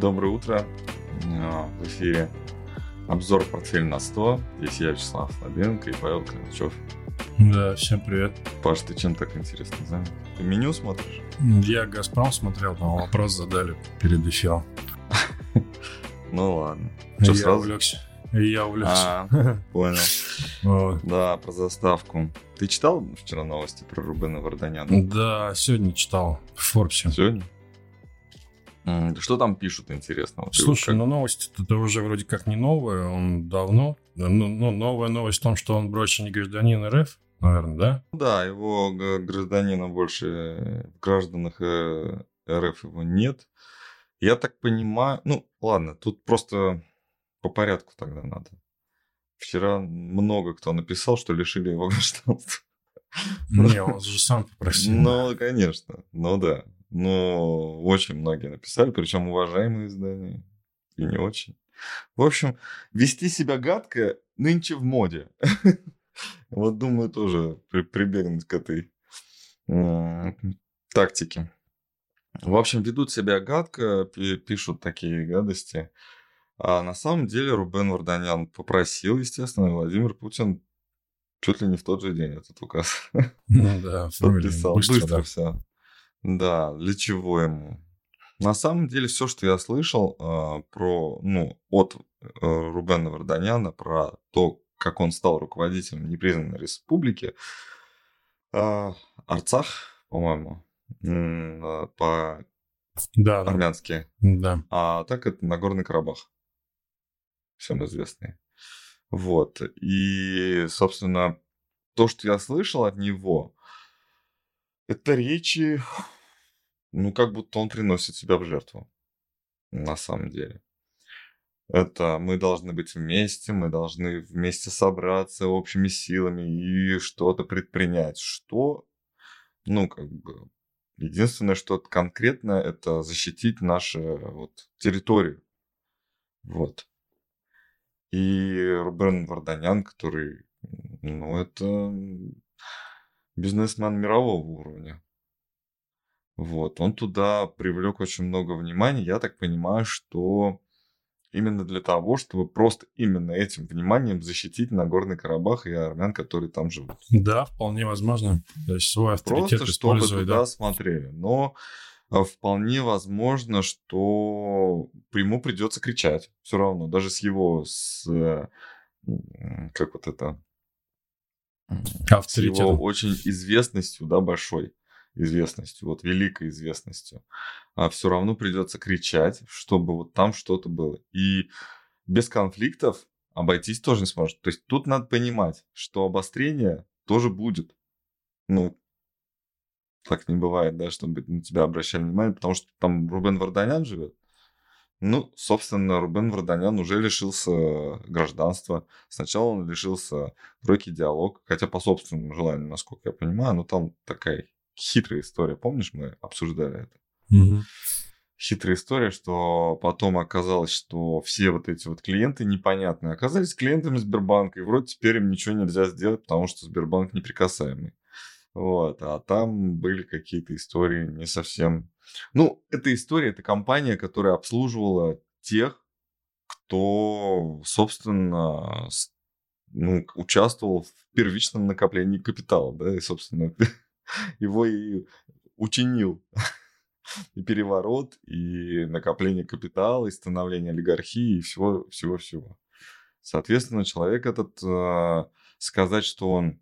Доброе утро. А, В эфире обзор «Портфель на 100». Здесь я, Вячеслав Слабенко и Павел Калачев. Да, всем привет. Паш, ты чем так интересно занят? Ты меню смотришь? Я «Газпром» смотрел, там вопрос задали перед эфиром. Ну ладно. Что я сразу? увлекся. Я увлекся. А, понял. Вот. Да, про заставку. Ты читал вчера новости про Рубена Варданяна? Да, сегодня читал в Форбсе. Сегодня? Что там пишут, интересно? Вот ты Слушай, как- ну новость это уже вроде как не новая, он давно. Ну, ну, новая новость в том, что он больше не гражданин РФ, наверное, да? Да, его гражданина больше в гражданах э, РФ его нет. Я так понимаю, ну ладно, тут просто по порядку тогда надо. Вчера много кто написал, что лишили его гражданства. Не, он же сам попросил. Ну, конечно, ну да. Но очень многие написали, причем уважаемые издания и не очень. В общем, вести себя гадко нынче в моде. Вот думаю тоже при- прибегнуть к этой м, тактике. В общем, ведут себя гадко, пи- пишут такие гадости. А на самом деле Рубен Варданян попросил, естественно, Владимир Путин чуть ли не в тот же день этот указ Ну да, подписал. быстро, Быстро, да. все. Да, для чего ему? На самом деле, все, что я слышал а, про, ну, от э, Рубена Варданяна, про то, как он стал руководителем непризнанной республики, а, Арцах, по-моему, м, а, Да, по-армянски, да. а так это Нагорный Карабах, всем известный. Вот. И, собственно, то, что я слышал от него, это речи, ну, как будто он приносит себя в жертву, на самом деле. Это мы должны быть вместе, мы должны вместе собраться общими силами и что-то предпринять. Что? Ну, как бы, единственное, что конкретно, это защитить нашу вот, территорию. Вот. И Рубен Варданян, который, ну, это бизнесмен мирового уровня. Вот, он туда привлек очень много внимания. Я так понимаю, что именно для того, чтобы просто именно этим вниманием защитить Нагорный Карабах и армян, которые там живут. Да, вполне возможно. То есть свой авторитет Просто чтобы туда да. смотрели. Но а, вполне возможно, что ему придется кричать все равно, даже с его, с, э, как вот это, м, с его Авторитетом. очень известностью, да, большой известностью, вот великой известностью, а все равно придется кричать, чтобы вот там что-то было. И без конфликтов обойтись тоже не сможет. То есть тут надо понимать, что обострение тоже будет. Ну, так не бывает, да, чтобы на тебя обращали внимание, потому что там Рубен Варданян живет. Ну, собственно, Рубен Варданян уже лишился гражданства. Сначала он лишился тройки диалог, хотя по собственному желанию, насколько я понимаю, но там такая хитрая история. Помнишь, мы обсуждали это? Мгм. хитрая история, что потом оказалось, что все вот эти вот клиенты непонятные оказались клиентами Сбербанка, и вроде теперь им ничего нельзя сделать, потому что Сбербанк неприкасаемый. Вот, а там были какие-то истории не совсем... Ну, эта история, это компания, которая обслуживала тех, кто, собственно, ну, участвовал в первичном накоплении капитала, да, и, собственно, его и учинил и переворот, и накопление капитала, и становление олигархии, и всего, всего-всего. Соответственно, человек этот, э, сказать, что он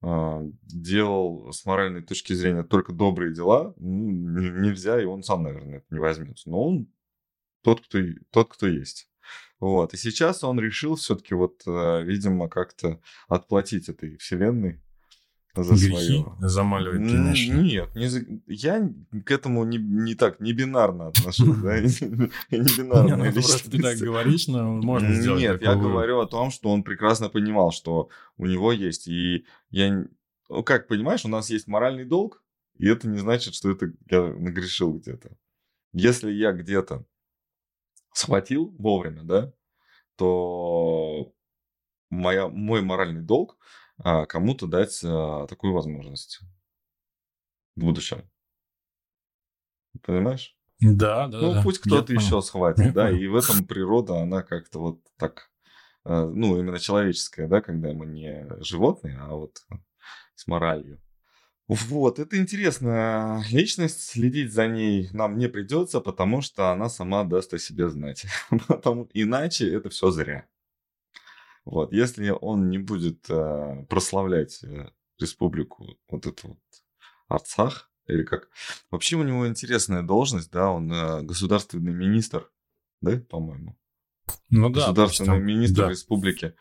делал с моральной точки зрения только добрые дела, ну, нельзя, и он сам, наверное, это не возьмется. Но он тот, кто, тот, кто есть. Вот. И сейчас он решил все-таки вот, э, видимо, как-то отплатить этой вселенной за Грехи свое. замаливает, ты Н- имеешь в виду? Нет, не за- я к этому не, не так, не бинарно отношусь, да, не ну, просто ты так говоришь, но можно сделать Нет, я говорю о том, что он прекрасно понимал, что у него есть. И я... Ну, как, понимаешь, у нас есть моральный долг, и это не значит, что это я нагрешил где-то. Если я где-то схватил вовремя, да, то моя, мой моральный долг кому-то дать а, такую возможность в будущем. Понимаешь? Да, да, Ну, да. пусть Я кто-то понял. еще схватит, Я да, понял. и в этом природа, она как-то вот так, э, ну, именно человеческая, да, когда мы не животные, а вот с моралью. Вот, это интересная личность, следить за ней нам не придется, потому что она сама даст о себе знать. Потому, иначе это все зря. Вот, если он не будет э, прославлять э, республику, вот эту вот Арцах, или как. Вообще у него интересная должность, да, он э, государственный министр, да, по-моему. Ну да. государственный там- министр да. республики.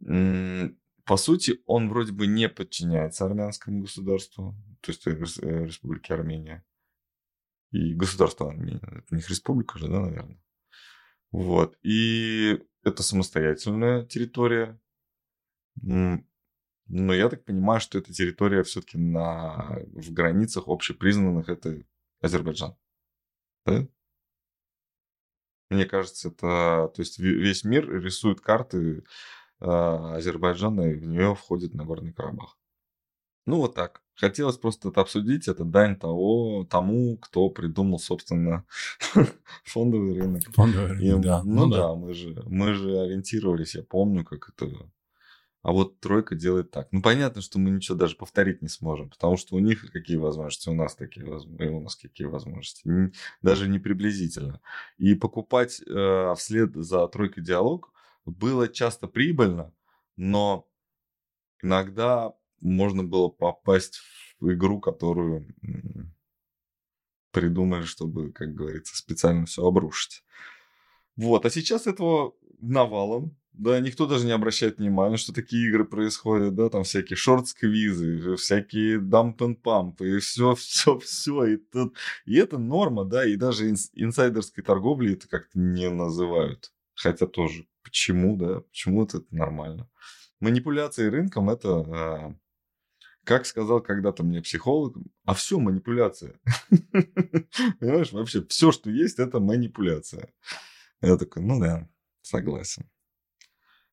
По сути, он вроде бы не подчиняется армянскому государству, то есть э, э, республике Армения. И государство Армения. Это них республика же, да, наверное. Вот. И это самостоятельная территория. Но я так понимаю, что эта территория все-таки на... в границах общепризнанных это Азербайджан. Да? Мне кажется, это... То есть ве- весь мир рисует карты э, Азербайджана, и в нее входит Нагорный Карабах. Ну, вот так. Хотелось просто это обсудить. Это дань того, тому, кто придумал, собственно, фондовый рынок. Фондовый И, рынок, да. Ну, да, мы же, мы же ориентировались, я помню, как это... А вот тройка делает так. Ну, понятно, что мы ничего даже повторить не сможем, потому что у них какие возможности, у нас такие возможности, у нас какие возможности. Даже не приблизительно. И покупать э, вслед за тройкой диалог было часто прибыльно, но иногда можно было попасть в игру, которую придумали, чтобы, как говорится, специально все обрушить. Вот, а сейчас этого навалом, да, никто даже не обращает внимания, что такие игры происходят, да, там всякие шорт-сквизы, всякие дамп and памп, и все, все, все, и, тут... и это норма, да, и даже инс- инсайдерской торговли это как-то не называют, хотя тоже, почему, да, почему это нормально. Манипуляции рынком это, а, как сказал когда-то мне психолог, а все манипуляция. Понимаешь, вообще все, что есть, это манипуляция. Я такой, ну да, согласен.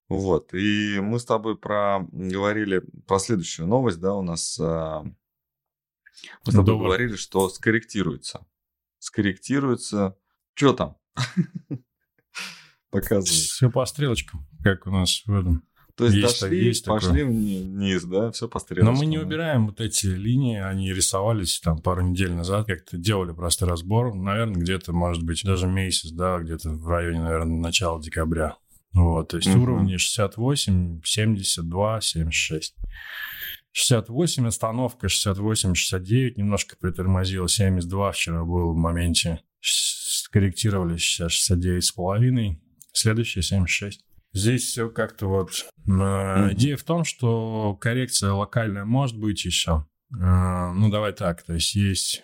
Вот, и мы с тобой про говорили про следующую новость, да, у нас а, мы с тобой Доллар. говорили, что скорректируется. Скорректируется. Что там? Показывай. Все по стрелочкам, как у нас в этом. То есть Есть дошли, есть такое. пошли вни- вниз, да, все по Но стрелочкам. мы не убираем вот эти линии, они рисовались там пару недель назад, как-то делали просто разбор, наверное, где-то, может быть, даже месяц, да, где-то в районе, наверное, начала декабря. Вот, то есть Мгм. уровни 68, 72, 76. 68 остановка, 68, 69, немножко притормозило, 72 вчера был в моменте, скорректировали сейчас 69 с половиной, следующее 76. Здесь все как-то вот... Мгм. Идея в том, что коррекция локальная может быть еще. Э, Ну, давай так, то есть есть...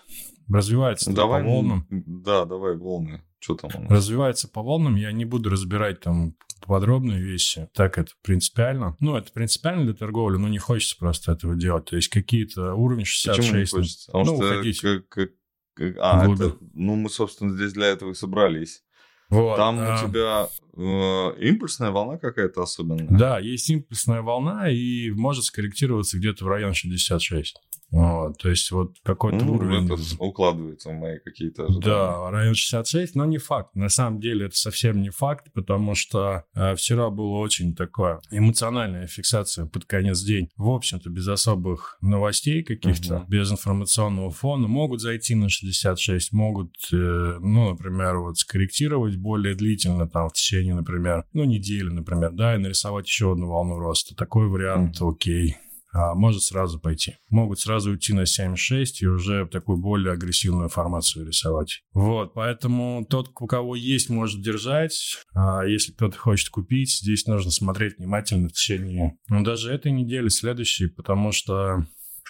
Развивается Ну, по Давай, волнам. да, давай волны. Что там? Развивается по волнам. Я не буду разбирать там подробные вещи. Так это принципиально. Ну, это принципиально для торговли, но не хочется просто этого делать. То есть какие-то уровни Почему не 66. хочется? Потому ну, что хотите. как- как- а, это, ну мы, собственно, здесь для этого и собрались. Вот, Там а, у тебя импульсная волна какая-то особенная. Да, есть импульсная волна и может скорректироваться где-то в район 66. Вот, то есть вот какой-то Ну, уровень... это укладывается в мои какие-то ожидания. Да, район 66, но не факт. На самом деле это совсем не факт, потому что э, вчера было очень такое эмоциональная фиксация под конец день. В общем-то, без особых новостей каких-то, Мгм. без информационного фона. Могут зайти на 66, могут, э, ну, например, вот скорректировать более длительно, там, в течение, например, ну, недели, например, да, и нарисовать еще одну волну роста. Такой вариант окей. А может сразу пойти. Могут сразу уйти на 7.6 и уже такую более агрессивную формацию рисовать. Вот, поэтому тот, у кого есть, может держать. А если кто-то хочет купить, здесь нужно смотреть внимательно в течение, ну, даже этой недели, следующей, потому что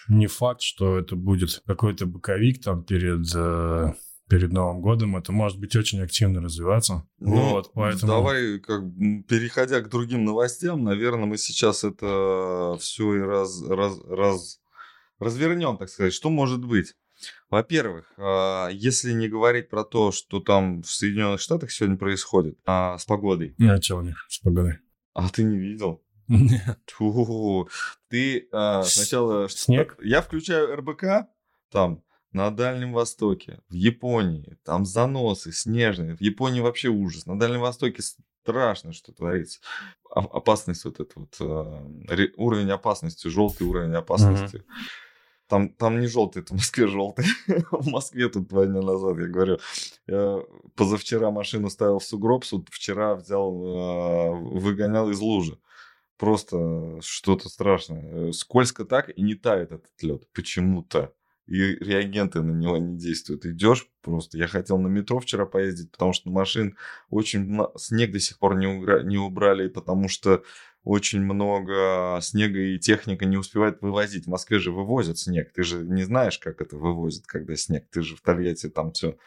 не факт, что это будет какой-то боковик там перед, э, перед Новым годом. Это может быть очень активно развиваться. Ну, вот, поэтому... Давай, как, переходя к другим новостям, наверное, мы сейчас это все и раз, раз, раз, развернем, так сказать. Что может быть? Во-первых, а, если не говорить про то, что там в Соединенных Штатах сегодня происходит а, с погодой, А что у них с погодой? а ты не видел? Нет. Ты а, сначала... снег? Я включаю РБК, там на Дальнем Востоке, в Японии, там заносы снежные. В Японии вообще ужас. На Дальнем Востоке страшно, что творится. Опасность вот этот вот, э, уровень опасности, желтый уровень опасности. Uh-huh. Там, там не желтый, это в Москве желтый. в Москве тут два дня назад, я говорю, я позавчера машину ставил в сугроб, суд вчера взял, э, выгонял из лужи. Просто что-то страшное. Скользко так и не тает этот лед почему-то и реагенты на него не действуют. Идешь просто. Я хотел на метро вчера поездить, потому что машин очень снег до сих пор не, угра... не убрали, потому что очень много снега и техника не успевает вывозить. В Москве же вывозят снег. Ты же не знаешь, как это вывозят, когда снег. Ты же в Тольятти там все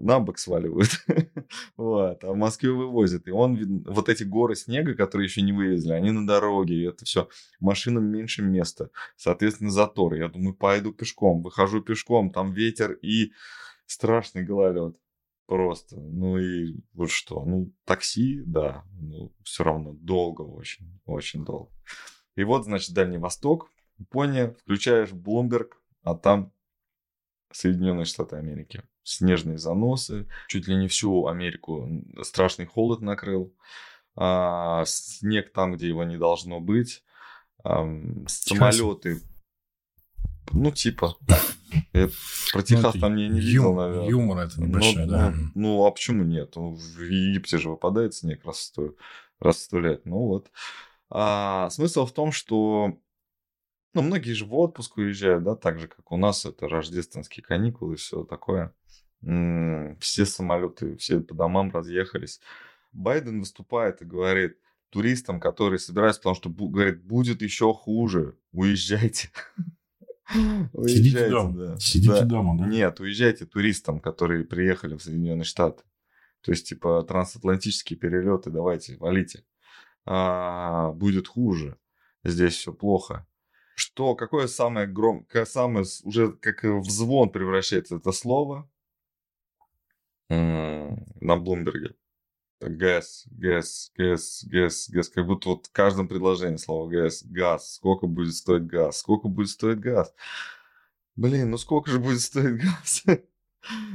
на бок сваливают. вот. А в Москве вывозят. И он, вот эти горы снега, которые еще не вывезли, они на дороге. И это все. Машинам меньше места. Соответственно, затор. Я думаю, пойду пешком. Выхожу пешком. Там ветер и страшный гололед. Просто. Ну и вот что. Ну, такси, да. Ну, все равно долго очень. Очень долго. И вот, значит, Дальний Восток, Япония. Включаешь Bloomberg, а там Соединенные Штаты Америки снежные заносы, чуть ли не всю Америку страшный холод накрыл, а, снег там, где его не должно быть, а, самолеты, ну типа, я про ну, Техас ну, там я не видел, наверное. Юмор это небольшой, ну, да. Ну, ну, а почему нет? В Египте же выпадает снег раз раз сто лет. Ну вот. А, смысл в том, что ну, многие же в отпуск уезжают, да, так же, как у нас, это рождественские каникулы и все такое все самолеты, все по домам разъехались. Байден выступает и говорит туристам, которые собираются, потому что говорит, будет еще хуже, уезжайте. Сидите дома. Сидите дома, да? Нет, уезжайте туристам, которые приехали в Соединенные Штаты. То есть, типа, трансатлантические перелеты, давайте, валите. А, будет хуже. Здесь все плохо. Что, какое самое громкое, самое уже как в звон превращается это слово? На Блумберге. ГЭС, ГЭС, ГЭС, ГЭС, ГЭС. Как будто вот в каждом предложении слово ГЭС. Газ. Сколько будет стоить газ? Сколько будет стоить газ? Блин, ну сколько же будет стоить газ?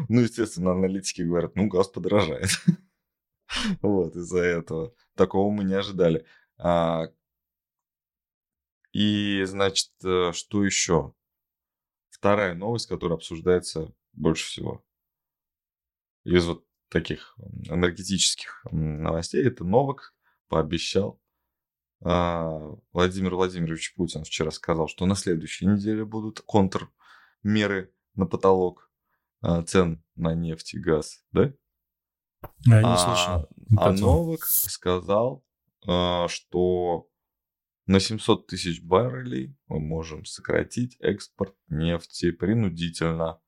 Ну, естественно, аналитики говорят, ну, газ подорожает. Вот, из-за этого. Такого мы не ожидали. А, и, значит, э, что еще? Вторая новость, которая обсуждается больше всего из вот таких энергетических новостей, это Новак пообещал, а, Владимир Владимирович Путин вчера сказал, что на следующей неделе будут контрмеры на потолок а, цен на нефть и газ, да? Я не а, слышал. А Новак сказал, что на 700 тысяч баррелей мы можем сократить экспорт нефти принудительно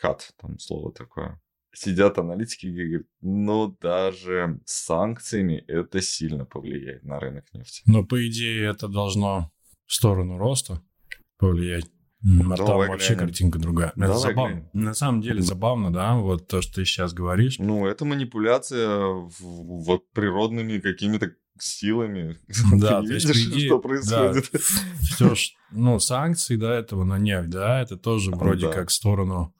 кат, там слово такое. Сидят аналитики и говорят, ну даже с санкциями это сильно повлияет на рынок нефти. Но по идее это должно в сторону роста повлиять. А там вообще глянем. картинка другая. Давай это забавно. Глянем. На самом деле забавно, да, вот то, что ты сейчас говоришь. Ну, это манипуляция вот природными какими-то силами. Да, ты видишь, идее, что происходит. Да, все, ну, санкции до этого на нефть, да, это тоже вроде да. как в сторону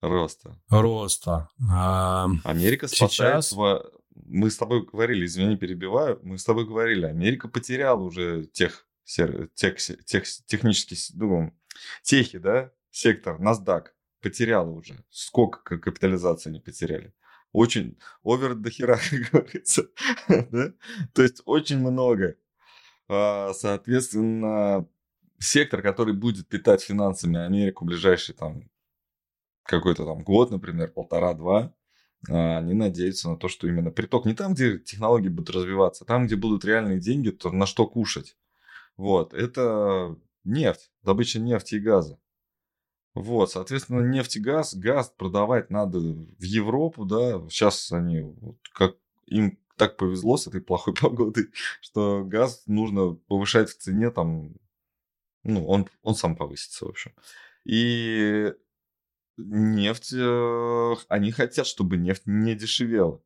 Роста. Роста. А, Америка спасает... Сейчас... Мы с тобой говорили, извини, перебиваю, мы с тобой говорили, Америка потеряла уже тех, тех, тех технический, ну, техи, да, сектор, NASDAQ потеряла уже. Сколько капитализации они потеряли? Очень овер до хера, как говорится. да? То есть очень много. А, соответственно, сектор, который будет питать финансами Америку в ближайшие там какой-то там год, например, полтора-два, а, они надеются на то, что именно приток не там, где технологии будут развиваться, там, где будут реальные деньги, то на что кушать. Вот, это нефть, добыча нефти и газа. Вот, соответственно, нефть и газ, газ продавать надо в Европу, да, сейчас они, вот, как им так повезло с этой плохой погодой, что газ нужно повышать в цене, там, ну, он, он сам повысится, в общем. И нефть, э, они хотят, чтобы нефть не дешевела.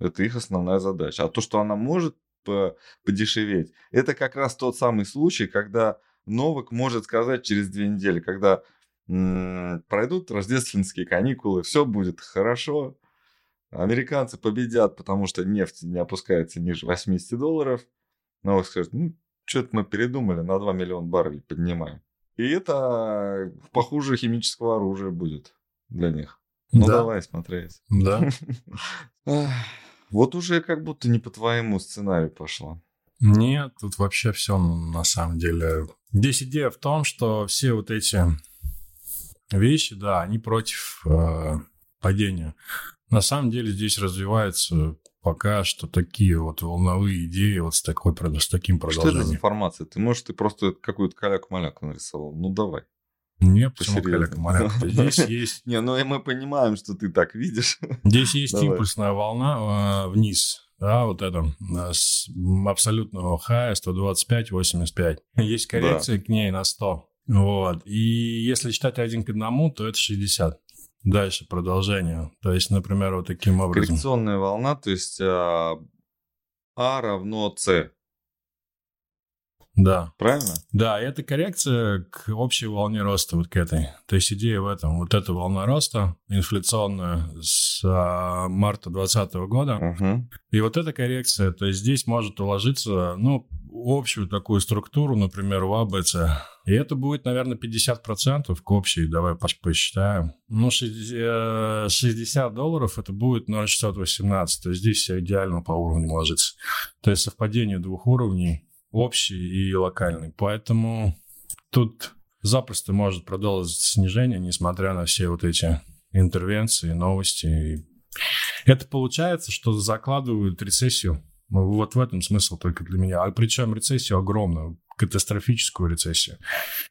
Это их основная задача. А то, что она может подешеветь, это как раз тот самый случай, когда Новак может сказать через две недели, когда Пройдут рождественские каникулы, все будет хорошо. Американцы победят, потому что нефть не опускается ниже 80 долларов. Но вы скажете, ну, что-то мы передумали, на 2 миллиона баррелей поднимаем. И это похуже химического оружия будет для них. Ну, да. давай смотреть. Да. Вот уже как будто не по твоему сценарию пошло. Нет, тут вообще все на самом деле. Здесь идея в том, что все вот эти вещи, да, они против э, падения. На самом деле здесь развиваются пока что такие вот волновые идеи вот с, такой, с таким продолжением. Что это за информация? Ты, можешь ты просто какую-то каляку-маляку нарисовал? Ну, давай. Нет, почему каляка-маляка? Здесь есть... Не, ну мы понимаем, что ты так видишь. Здесь есть импульсная волна э, вниз. Да, вот это с абсолютного хая 125-85. Есть коррекция к ней на 100. Вот. И если считать один к одному, то это 60 дальше продолжение. То есть, например, вот таким образом. Коррекционная волна, то есть а, а равно С. Да. Правильно? Да, это коррекция к общей волне роста, вот к этой. То есть идея в этом. Вот эта волна роста инфляционная с а, марта 2020 года. Угу. И вот эта коррекция, то есть здесь может уложиться, ну, общую такую структуру, например, в АБЦ. И это будет, наверное, 50% к общей, давай посчитаем. Ну, 60 э, долларов это будет 0,618. То есть здесь все идеально по уровню ложится. То есть совпадение двух уровней, общий и локальный. Поэтому тут запросто может продолжиться снижение, несмотря на все вот эти интервенции, новости. Это получается, что закладывают рецессию вот в этом смысл только для меня. А причем рецессию огромную, катастрофическую рецессию.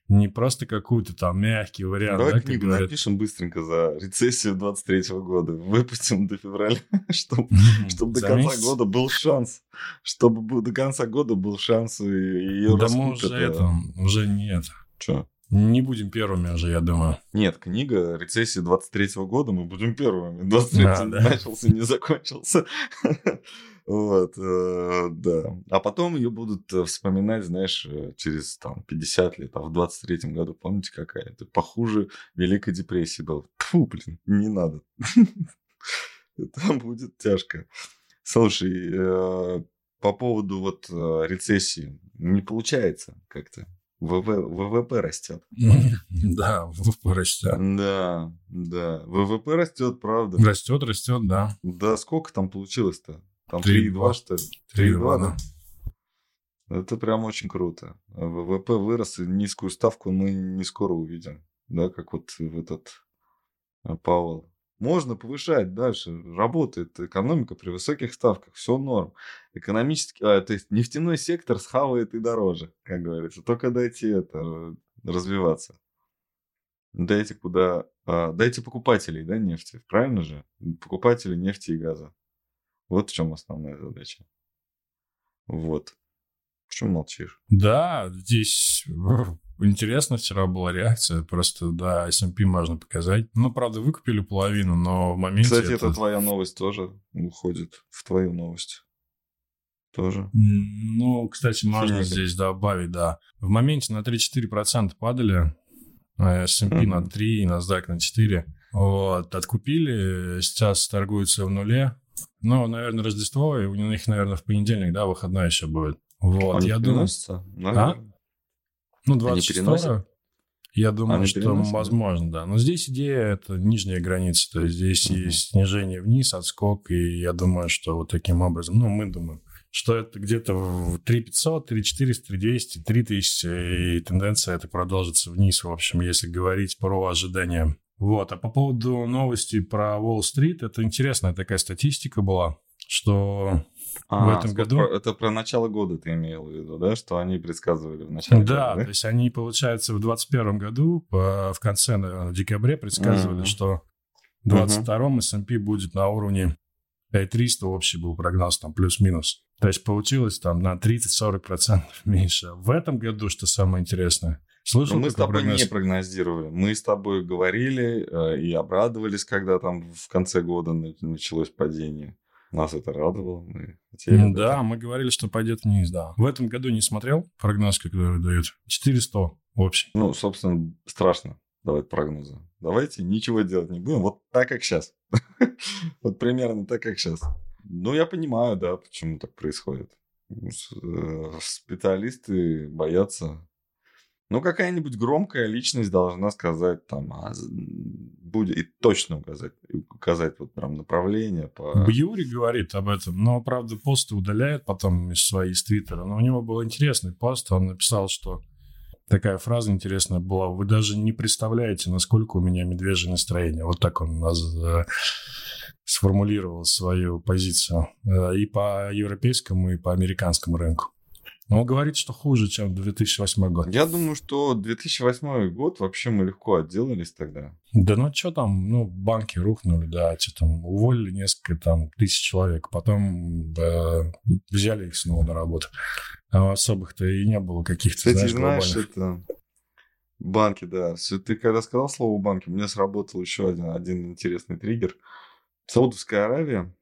Не просто какую-то там мягкий вариант. Давай да, книгу говорят... напишем быстренько за рецессию 23 -го года. Выпустим до февраля, чтобы, чтобы до конца года был шанс. Чтобы до конца года был шанс ее Да мы уже это, уже нет. Что? Не будем первыми уже, я думаю. Нет, книга рецессии 23-го года, мы будем первыми. 23-й а, да. начался, не закончился. Вот, э, да. А потом ее будут э, вспоминать, знаешь, э, через там 50 лет, а в 23-м году, помните, какая? Это похуже Великой депрессии был. Фу, блин, не надо. Это будет тяжко. Слушай, по поводу вот рецессии, не получается как-то. ВВП растет. Да, ВВП растет. Да, да. ВВП растет, правда. Растет, растет, да. Да, сколько там получилось-то? Там 3,2 что ли? 3,2, да? Это прям очень круто. ВВП вырос, и низкую ставку мы не скоро увидим. Да, как вот в этот э, Пауэлл. Можно повышать дальше. Работает экономика при высоких ставках. Все норм. Экономический, а, то есть нефтяной сектор схавает и дороже, как говорится. Только дайте это развиваться. Дайте куда... А, дайте покупателей, да, нефти. Правильно же? Покупатели нефти и газа. Вот в чем основная задача. Вот. Почему молчишь? Да, здесь интересно вчера была реакция. Просто, да, S&P можно показать. Ну, правда, выкупили половину, но в моменте... Кстати, это, это твоя новость тоже уходит в твою новость. Тоже. Ну, кстати, можно Финика. здесь добавить, да. В моменте на 3-4% падали. А S&P mm-hmm. на 3, NASDAQ на 4. Вот, откупили, сейчас торгуются в нуле. Ну, наверное, Рождество, и у них, наверное, в понедельник, да, выходной еще будет. Вот, Они я думаю... А? Ну, 26 я думаю, Они что возможно, да. Но здесь идея это нижняя граница. То есть здесь угу. есть снижение вниз, отскок. И я думаю, что вот таким образом, ну, мы думаем, что это где-то в 3500, 3400, 3200, 3000. И тенденция это продолжится вниз. В общем, если говорить про ожидания вот, а по поводу новости про Уолл-стрит, это интересная такая статистика была, что а, в этом году... это про начало года ты имел в виду, да, что они предсказывали в начале да, года, да? то есть они, получается, в 2021 году, в конце, наверное, декабре предсказывали, mm-hmm. что в 2022 mm-hmm. S&P будет на уровне 5300, общий был прогноз, там, плюс-минус. То есть получилось там на 30-40% меньше. В этом году, что самое интересное, Слышал, Но мы с тобой прогноз? не прогнозировали. Мы с тобой говорили э, и обрадовались, когда там в конце года началось падение. Нас это радовало. Мы хотели, да, да, мы говорили, что пойдет вниз, да. В этом году не смотрел прогноз, который дают. 400 общий. Ну, собственно, страшно. давать прогнозы. Давайте ничего делать не будем. Вот так, как сейчас. Вот примерно так, как сейчас. Ну, я понимаю, да, почему так происходит. Э, специалисты боятся ну, какая-нибудь громкая личность должна сказать там, а, будет и точно указать, указать вот прям направление. По... Бьюри говорит об этом, но, правда, посты удаляет потом из своей из Твиттера. Но у него был интересный пост, он написал, что такая фраза интересная была, вы даже не представляете, насколько у меня медвежье настроение. Вот так он нас э, сформулировал свою позицию э, и по европейскому, и по американскому рынку. Но он говорит, что хуже, чем 2008 год. Я думаю, что 2008 год вообще мы легко отделались тогда. Да ну что там, ну банки рухнули, да, что там, уволили несколько там тысяч человек, потом э, взяли их снова на работу. А особых-то и не было каких-то, Кстати, знаешь, знаешь это... Банки, да. Все, ты когда сказал слово банки, у меня сработал еще один, один интересный триггер. Саудовская Аравия,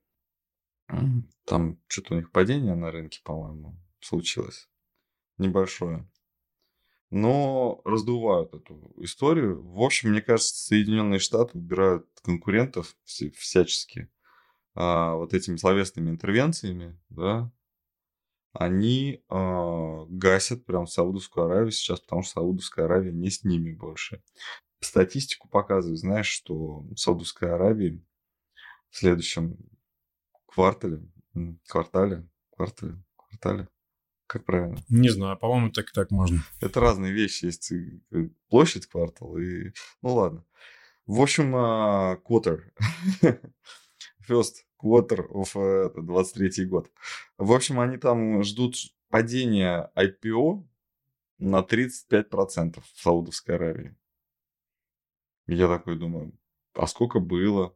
там что-то у них падение на рынке, по-моему случилось. Небольшое. Но раздувают эту историю. В общем, мне кажется, Соединенные Штаты убирают конкурентов всячески а, вот этими словесными интервенциями, да, они а, гасят прям Саудовскую Аравию сейчас, потому что Саудовская Аравия не с ними больше. Статистику показывает, знаешь, что Саудовской Аравии в следующем квартале, квартале, квартале, квартале, как правильно? Не знаю, по-моему, так и так можно. Это разные вещи. Есть площадь квартал и... Ну ладно. В общем, uh, quarter. First quarter of 23 год. В общем, они там ждут падения IPO на 35% в Саудовской Аравии. Я такой думаю, а сколько было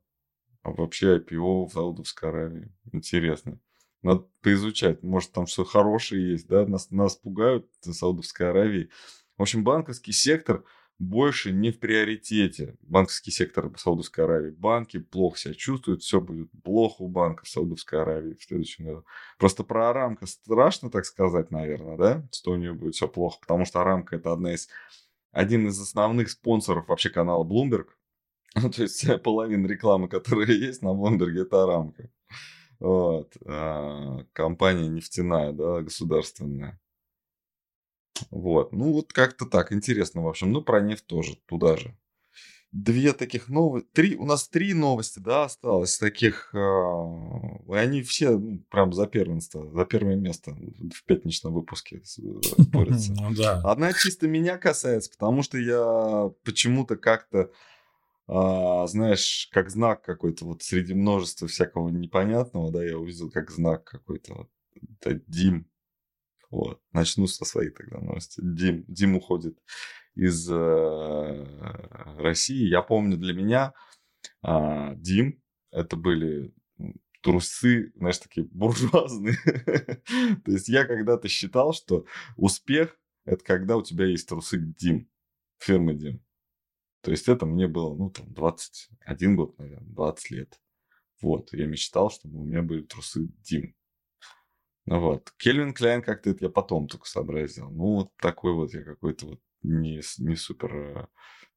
а вообще IPO в Саудовской Аравии? Интересно. Надо поизучать. Может, там что хорошее есть, да? Нас, нас пугают Саудовской Аравии. В общем, банковский сектор больше не в приоритете. Банковский сектор Саудовской Аравии. Банки плохо себя чувствуют, все будет плохо у банков Саудовской Аравии в следующем году. Просто про Арамка страшно так сказать, наверное, да? Что у нее будет все плохо, потому что Арамка это одна из один из основных спонсоров вообще канала Bloomberg. Ну, то есть половина рекламы, которая есть на Bloomberg, это Арамка. Вот. А, компания нефтяная, да, государственная. Вот. Ну, вот как-то так. Интересно, в общем. Ну, про нефть тоже. Туда же. Две таких новости. Три, у нас три новости, да, осталось таких. Э, и они все ну, прям за первенство, за первое место в пятничном выпуске э, борются. Ну. Одна чисто меня касается, потому что я почему-то как-то а, знаешь, как знак какой-то вот среди множества всякого непонятного, да, я увидел как знак какой-то вот, это Дим. Вот, начну со своей тогда новости. Дим, Дим уходит из э, России. Я помню, для меня э, Дим это были трусы, знаешь, такие буржуазные. То есть я когда-то считал, что успех – это когда у тебя есть трусы Дим, фирмы Дим. То есть это мне было, ну, там, 21 год, наверное, 20 лет. Вот, я мечтал, чтобы у меня были трусы Дим. Ну вот. Кельвин Кляйн как-то это я потом только сообразил. Ну, вот такой вот я какой-то вот не, не супер... Э,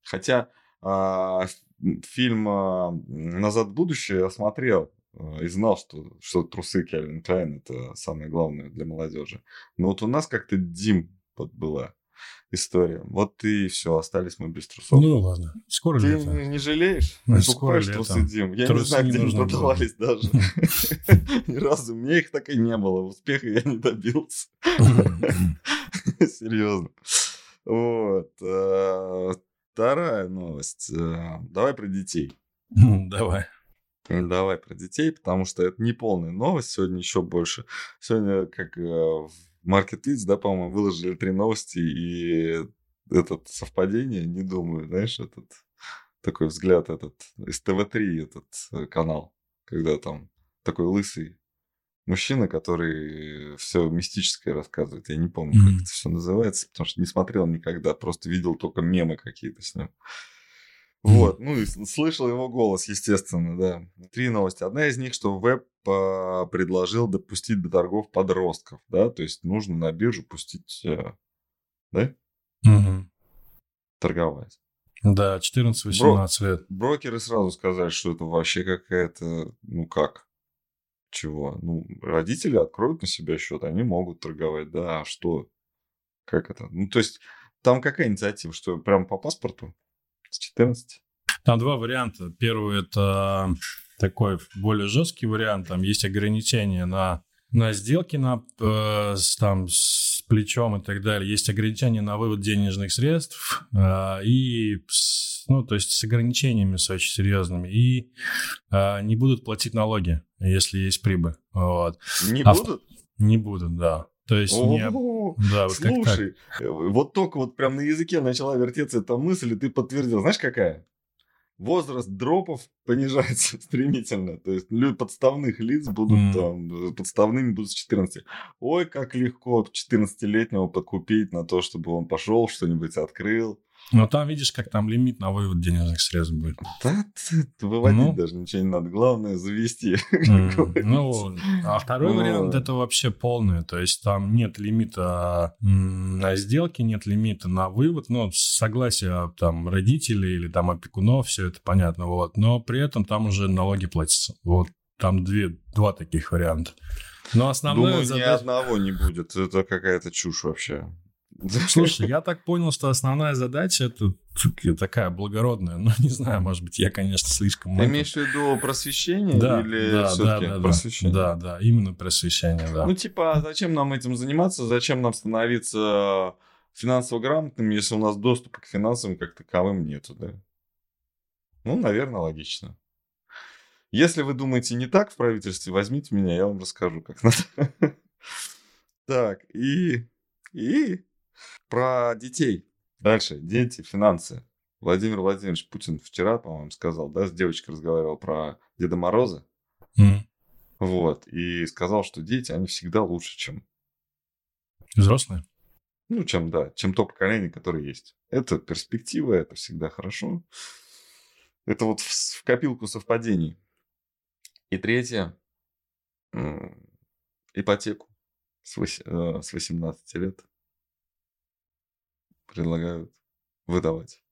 хотя а, фильм а, «Назад в будущее» я смотрел а, и знал, что, что трусы Кельвин Кляйн это самое главное для молодежи. Но вот у нас как-то Дим вот была история. Вот и все, остались мы без трусов. Ну ладно, скоро Ты лето. не жалеешь? Ну, Ты скоро покупаешь трусы, Дим? Я не знаю, где они продавались даже. Ни разу. У меня их так и не было. Успеха я не добился. Серьезно. Вот. Э, вторая новость. Э, давай про детей. Давай. Давай про детей, потому что это не полная новость. Сегодня еще больше. Сегодня, как э, в Marketplace, да, по-моему, выложили три новости, и этот совпадение, не думаю, знаешь, этот такой взгляд этот из ТВ-3 этот э, канал, когда там такой лысый мужчина, который все мистическое рассказывает. Я не помню, mm-hmm. как это все называется, потому что не смотрел никогда, просто видел только мемы какие-то с ним. Вот, ну и слышал его голос, естественно, да. Три новости. Одна из них, что веб предложил допустить до торгов подростков, да, то есть нужно на биржу пустить, э, да, угу. торговать. Да, 14-18 лет. Брокеры сразу сказали, что это вообще какая-то, ну как, чего? Ну, родители откроют на себя счет, они могут торговать, да, а что? Как это? Ну, то есть, там какая инициатива, что прям по паспорту с 14? Там два варианта. Первый это такой более жесткий вариант. Там есть ограничения на, на сделки на, э, с, там, с плечом и так далее. Есть ограничения на вывод денежных средств э, и с, ну, то есть с ограничениями с очень серьезными. И э, не будут платить налоги, если есть прибыль. Вот. Не а будут? Не будут, да. То есть О, не... Да, вот Слушай, э, вот только вот прям на языке начала вертеться эта мысль, и ты подтвердил. Знаешь, какая? возраст дропов понижается стремительно. То есть люди подставных лиц будут mm. там, подставными будут с 14. Ой, как легко 14-летнего подкупить на то, чтобы он пошел, что-нибудь открыл. Но там видишь, как там лимит на вывод денежных средств будет. Да, выводить ну, даже ничего не надо. Главное завести. Ну, а второй вариант это вообще полный. То есть там нет лимита на сделки, нет лимита на вывод. Ну, согласие там родителей или там опекунов, все это понятно. Вот. Но при этом там уже налоги платятся. Вот там две, два таких варианта. Но основное Думаю, задача... ни одного не будет. Это какая-то чушь вообще. Слушай, я так понял, что основная задача это такая благородная. Ну, не знаю, может быть, я, конечно, слишком... Ты имеешь в виду просвещение да, или да, да, да, просвещение? Да, да, именно просвещение, да. Ну, типа, а зачем нам этим заниматься? Зачем нам становиться финансово грамотными, если у нас доступа к финансам как таковым нету, да? Ну, наверное, логично. Если вы думаете не так в правительстве, возьмите меня, я вам расскажу, как надо. Так, и... И про детей. Дальше. Дети, финансы. Владимир Владимирович Путин вчера, по-моему, сказал, да, с девочкой разговаривал про Деда Мороза. Mm. Вот. И сказал, что дети, они всегда лучше, чем... Взрослые? Ну, чем, да, чем то поколение, которое есть. Это перспектива, это всегда хорошо. Это вот в, в копилку совпадений. И третье. Ипотеку с, 8, э, с 18 лет предлагают выдавать.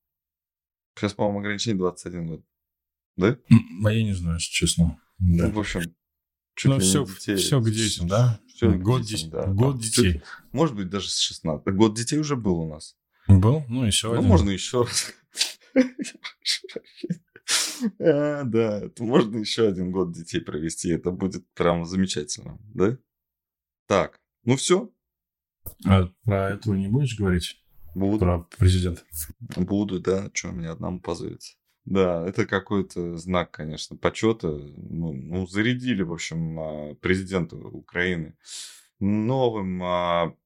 Сейчас, по-моему, ограничение 21 год. Да? А я не знаю, если честно. Да. Ну, в общем, чуть ну, все, детей. все к детям, да? Все год, детям, детей, да. год Там, детей. Чуть, может быть, даже с 16. Год детей уже был у нас. Был? Ну, еще ну, один. можно еще раз. А, да, можно еще один год детей провести. Это будет прям замечательно, да? Так, ну все. А про этого не будешь говорить? Буду. Про президента. Буду, да. Что, мне одному позориться. Да, это какой-то знак, конечно, почета. Ну, ну зарядили, в общем, а, президента Украины новым а,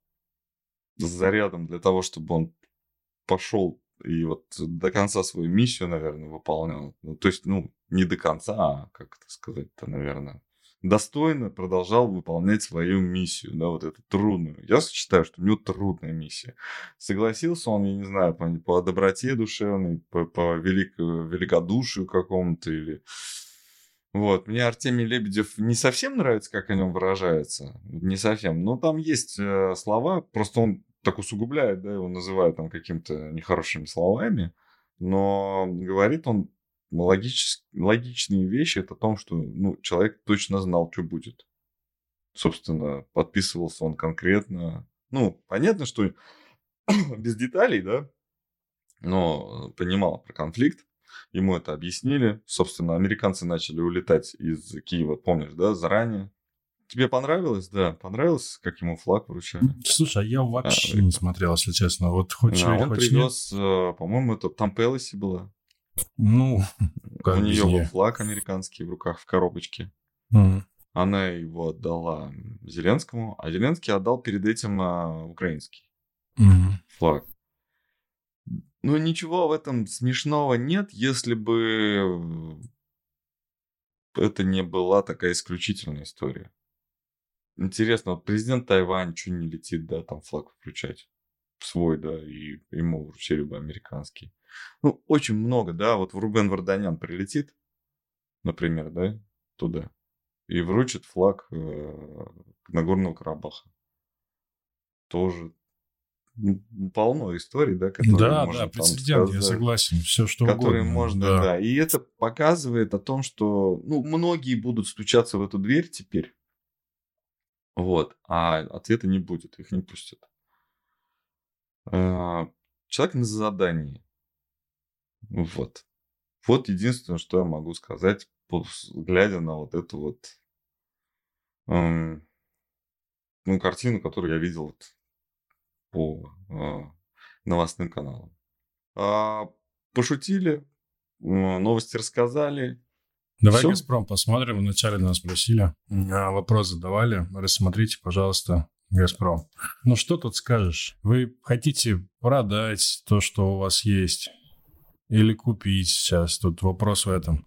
зарядом для того, чтобы он пошел и вот до конца свою миссию, наверное, выполнял. Ну, то есть, ну, не до конца, а, как это сказать-то, наверное, достойно продолжал выполнять свою миссию, да, вот эту трудную. Я считаю, что у него трудная миссия. Согласился он, я не знаю, по, по доброте душевной, по, по велик, великодушию какому-то или... Вот, мне Артемий Лебедев не совсем нравится, как о нем выражается, не совсем, но там есть э, слова, просто он так усугубляет, да, его называют там какими-то нехорошими словами, но говорит он логич... логичные вещи это о том, что ну, человек точно знал, что будет. Собственно, подписывался он конкретно. Ну, понятно, что без деталей, да, но понимал про конфликт. Ему это объяснили. Собственно, американцы начали улетать из Киева, помнишь, да, заранее. Тебе понравилось, да? Понравилось, как ему флаг вручали? Слушай, а я вообще а, не смотрел, если честно. Вот хоть а, он хоть привез, нет. Э, по-моему, это там Пелоси была. Ну, как У нее был флаг американский в руках в коробочке. Mm. Она его отдала Зеленскому, а Зеленский отдал перед этим а, украинский mm. флаг. Ну, ничего в этом смешного нет, если бы это не была такая исключительная история. Интересно, вот президент Тайвань что не летит, да, там флаг включать свой, да, и ему вручили бы американский. Ну, очень много, да, вот Рубен Варданян прилетит, например, да, туда, и вручит флаг э, Нагорного Карабаха. Тоже полно историй, да, которые Да, можно да, прецедент, я сказать, согласен. Все, что которые угодно. можно, да. да. И это показывает о том, что, ну, многие будут стучаться в эту дверь теперь, вот, а ответа не будет, их не пустят. А, Человек на задании. Вот. Вот единственное, что я могу сказать, глядя на вот эту вот эм, ну, картину, которую я видел вот по э, новостным каналам. А, пошутили, новости рассказали. Давай Всё? «Газпром» посмотрим. Вначале нас спросили, а, вопрос задавали. Рассмотрите, пожалуйста, «Газпром». Ну, что тут скажешь? Вы хотите продать то, что у вас есть? Или купить сейчас? Тут вопрос в этом.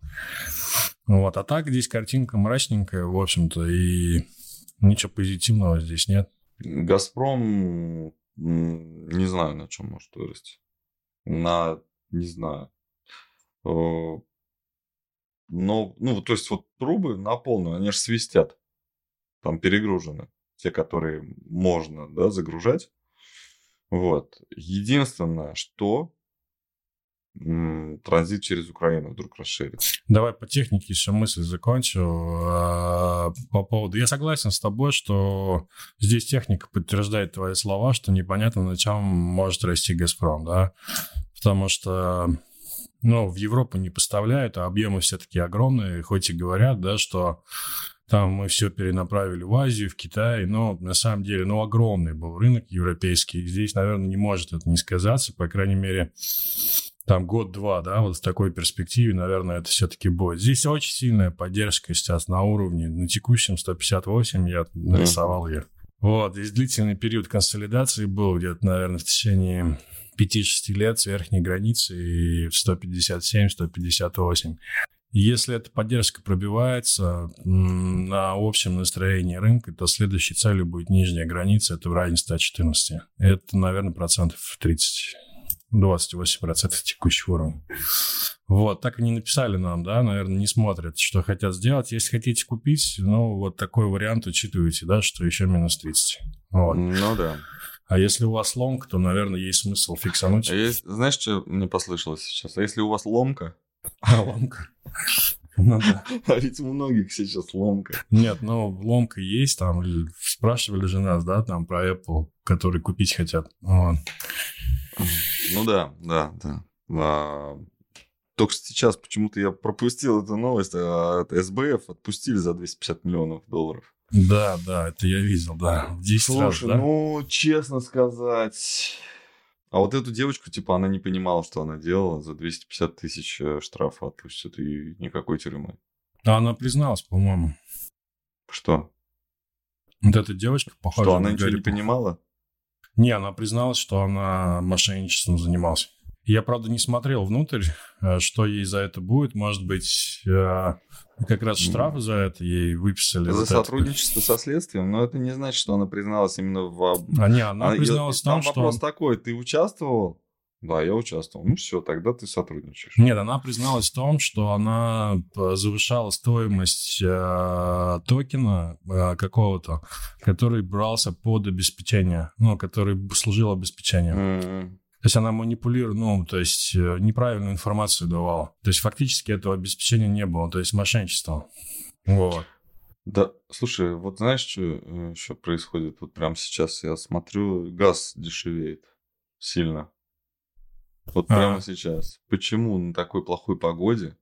Вот. А так здесь картинка мрачненькая, в общем-то, и ничего позитивного здесь нет. Газпром, не знаю, на чем может вырасти. На, не знаю. Э, Но, ну, то есть вот трубы на полную, они же свистят. Там перегружены. Те, которые можно, да, загружать. Вот. Единственное, что транзит через Украину вдруг расширится. Давай по технике еще мысль закончу. А, По поводу... Я согласен с тобой, что здесь техника подтверждает твои слова, что непонятно, на чем может расти «Газпром», да? Потому что ну, в Европу не поставляют, а объемы все-таки огромные, хоть и говорят, да, что там мы все перенаправили в Азию, в Китай, но на самом деле, ну, огромный был рынок европейский. Здесь, наверное, не может это не сказаться, по крайней мере, там год-два, да, вот в такой перспективе, наверное, это все-таки будет. Здесь очень сильная поддержка сейчас на уровне, на текущем 158 я нарисовал ее. Вот, здесь длительный период консолидации был где-то, наверное, в течение 5-6 лет с верхней границы и в 157-158. Если эта поддержка пробивается на общем настроении рынка, то следующей целью будет нижняя граница, это в районе 114. Это, наверное, процентов 30. 28% текущего уровня. Вот, так они написали нам, да, наверное, не смотрят, что хотят сделать. Если хотите купить, ну, вот такой вариант учитывайте, да, что еще минус 30. Вот. Ну да. А если у вас лонг, то, наверное, есть смысл фиксануть. А есть- знаешь, что мне послышалось сейчас? А если у вас ломка? А, ломка. Ну да. А ведь у многих сейчас ломка. Нет, ну, ломка есть, там, спрашивали же нас, да, там, про Apple, который купить хотят. Вот. Ну да, да, да. А, Только сейчас почему-то я пропустил эту новость, а от СБФ отпустили за 250 миллионов долларов. Да, да, это я видел, да. В 10 раз, Слушай, да? ну, честно сказать... А вот эту девочку, типа, она не понимала, что она делала. За 250 тысяч э, штрафа отпустят и никакой тюрьмы. А она призналась, по-моему. Что? Вот эта девочка, похоже, что она на ничего не понимала? Не, она призналась, что она мошенничеством занималась. Я, правда, не смотрел внутрь, э, что ей за это будет. Может быть, э, как раз штраф за это ей выписали. За вот это. сотрудничество со следствием, но это не значит, что она призналась именно в... А не, она А, призналась в том, там что... вопрос такой, ты участвовал? Да, я участвовал. Ну все, тогда ты сотрудничаешь. Нет, она призналась в том, что она э, завышала стоимость э, токена э, какого-то, который брался под обеспечение, ну, который служил обеспечением. М. То есть она манипулировала, ну, то есть э, неправильную информацию давала. То есть фактически этого обеспечения не было, то есть мошенничество. Вот. Да, слушай, вот знаешь, что еще происходит? Вот прямо сейчас я смотрю, газ дешевеет сильно. Вот А. прямо сейчас. Почему на такой плохой погоде,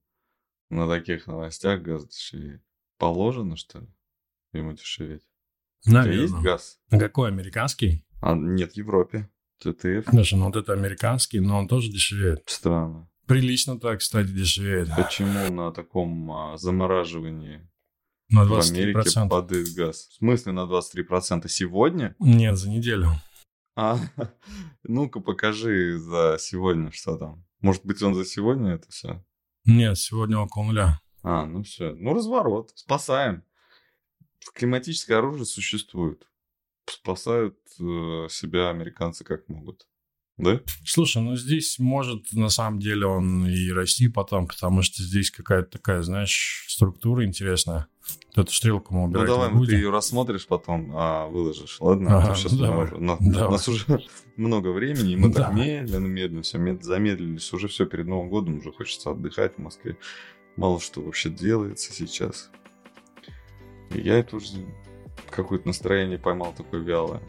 на таких новостях газ дешевеет? Положено, что ли, ему дешеветь? Тебя есть Наверное. газ? А Какой американский? А нет, в Европе. ТТФ. Даже, ну вот это американский, но он тоже дешевеет. Странно. Прилично так, кстати, дешевеет. Почему на таком а, замораживании На в Америке 23%. падает газ? В смысле на 23% сегодня? Нет, за неделю. А, ну-ка покажи за сегодня, что там. Может быть, он за сегодня это все? Нет, сегодня около нуля. А, ну все. Ну, разворот. Спасаем. Климатическое оружие существует. Спасают э, себя американцы как могут. Да? Слушай, ну здесь может на самом деле он и расти потом, потому что здесь какая-то такая, знаешь, структура интересная. Вот эту стрелку мы Ну убирать давай, ну, будем. ты ее рассмотришь потом, а выложишь, ладно? Ага, А то щас ну, мы давай. уже- на- Давай. У нас уже много времени, и мы Да. так медленно, медленно все замедлились. Уже все перед Новым годом, уже хочется отдыхать в Москве. Мало что вообще делается сейчас. И я это уже какое-то настроение поймал такое вялое.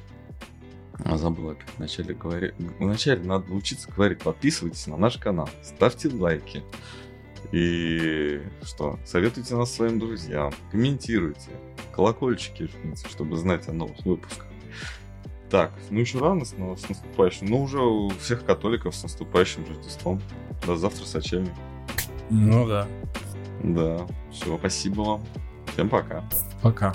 Забыл опять вначале говорить. Вначале надо научиться говорить. Подписывайтесь на наш канал, ставьте лайки. И что? Советуйте нас своим друзьям, комментируйте, колокольчики жмите, чтобы знать о новых выпусках. Так, ну еще рано с, ну, с наступающим. Ну, уже у всех католиков с наступающим Рождеством. До завтра сочельник. Ну да. Да, все, спасибо вам. Всем пока. Пока.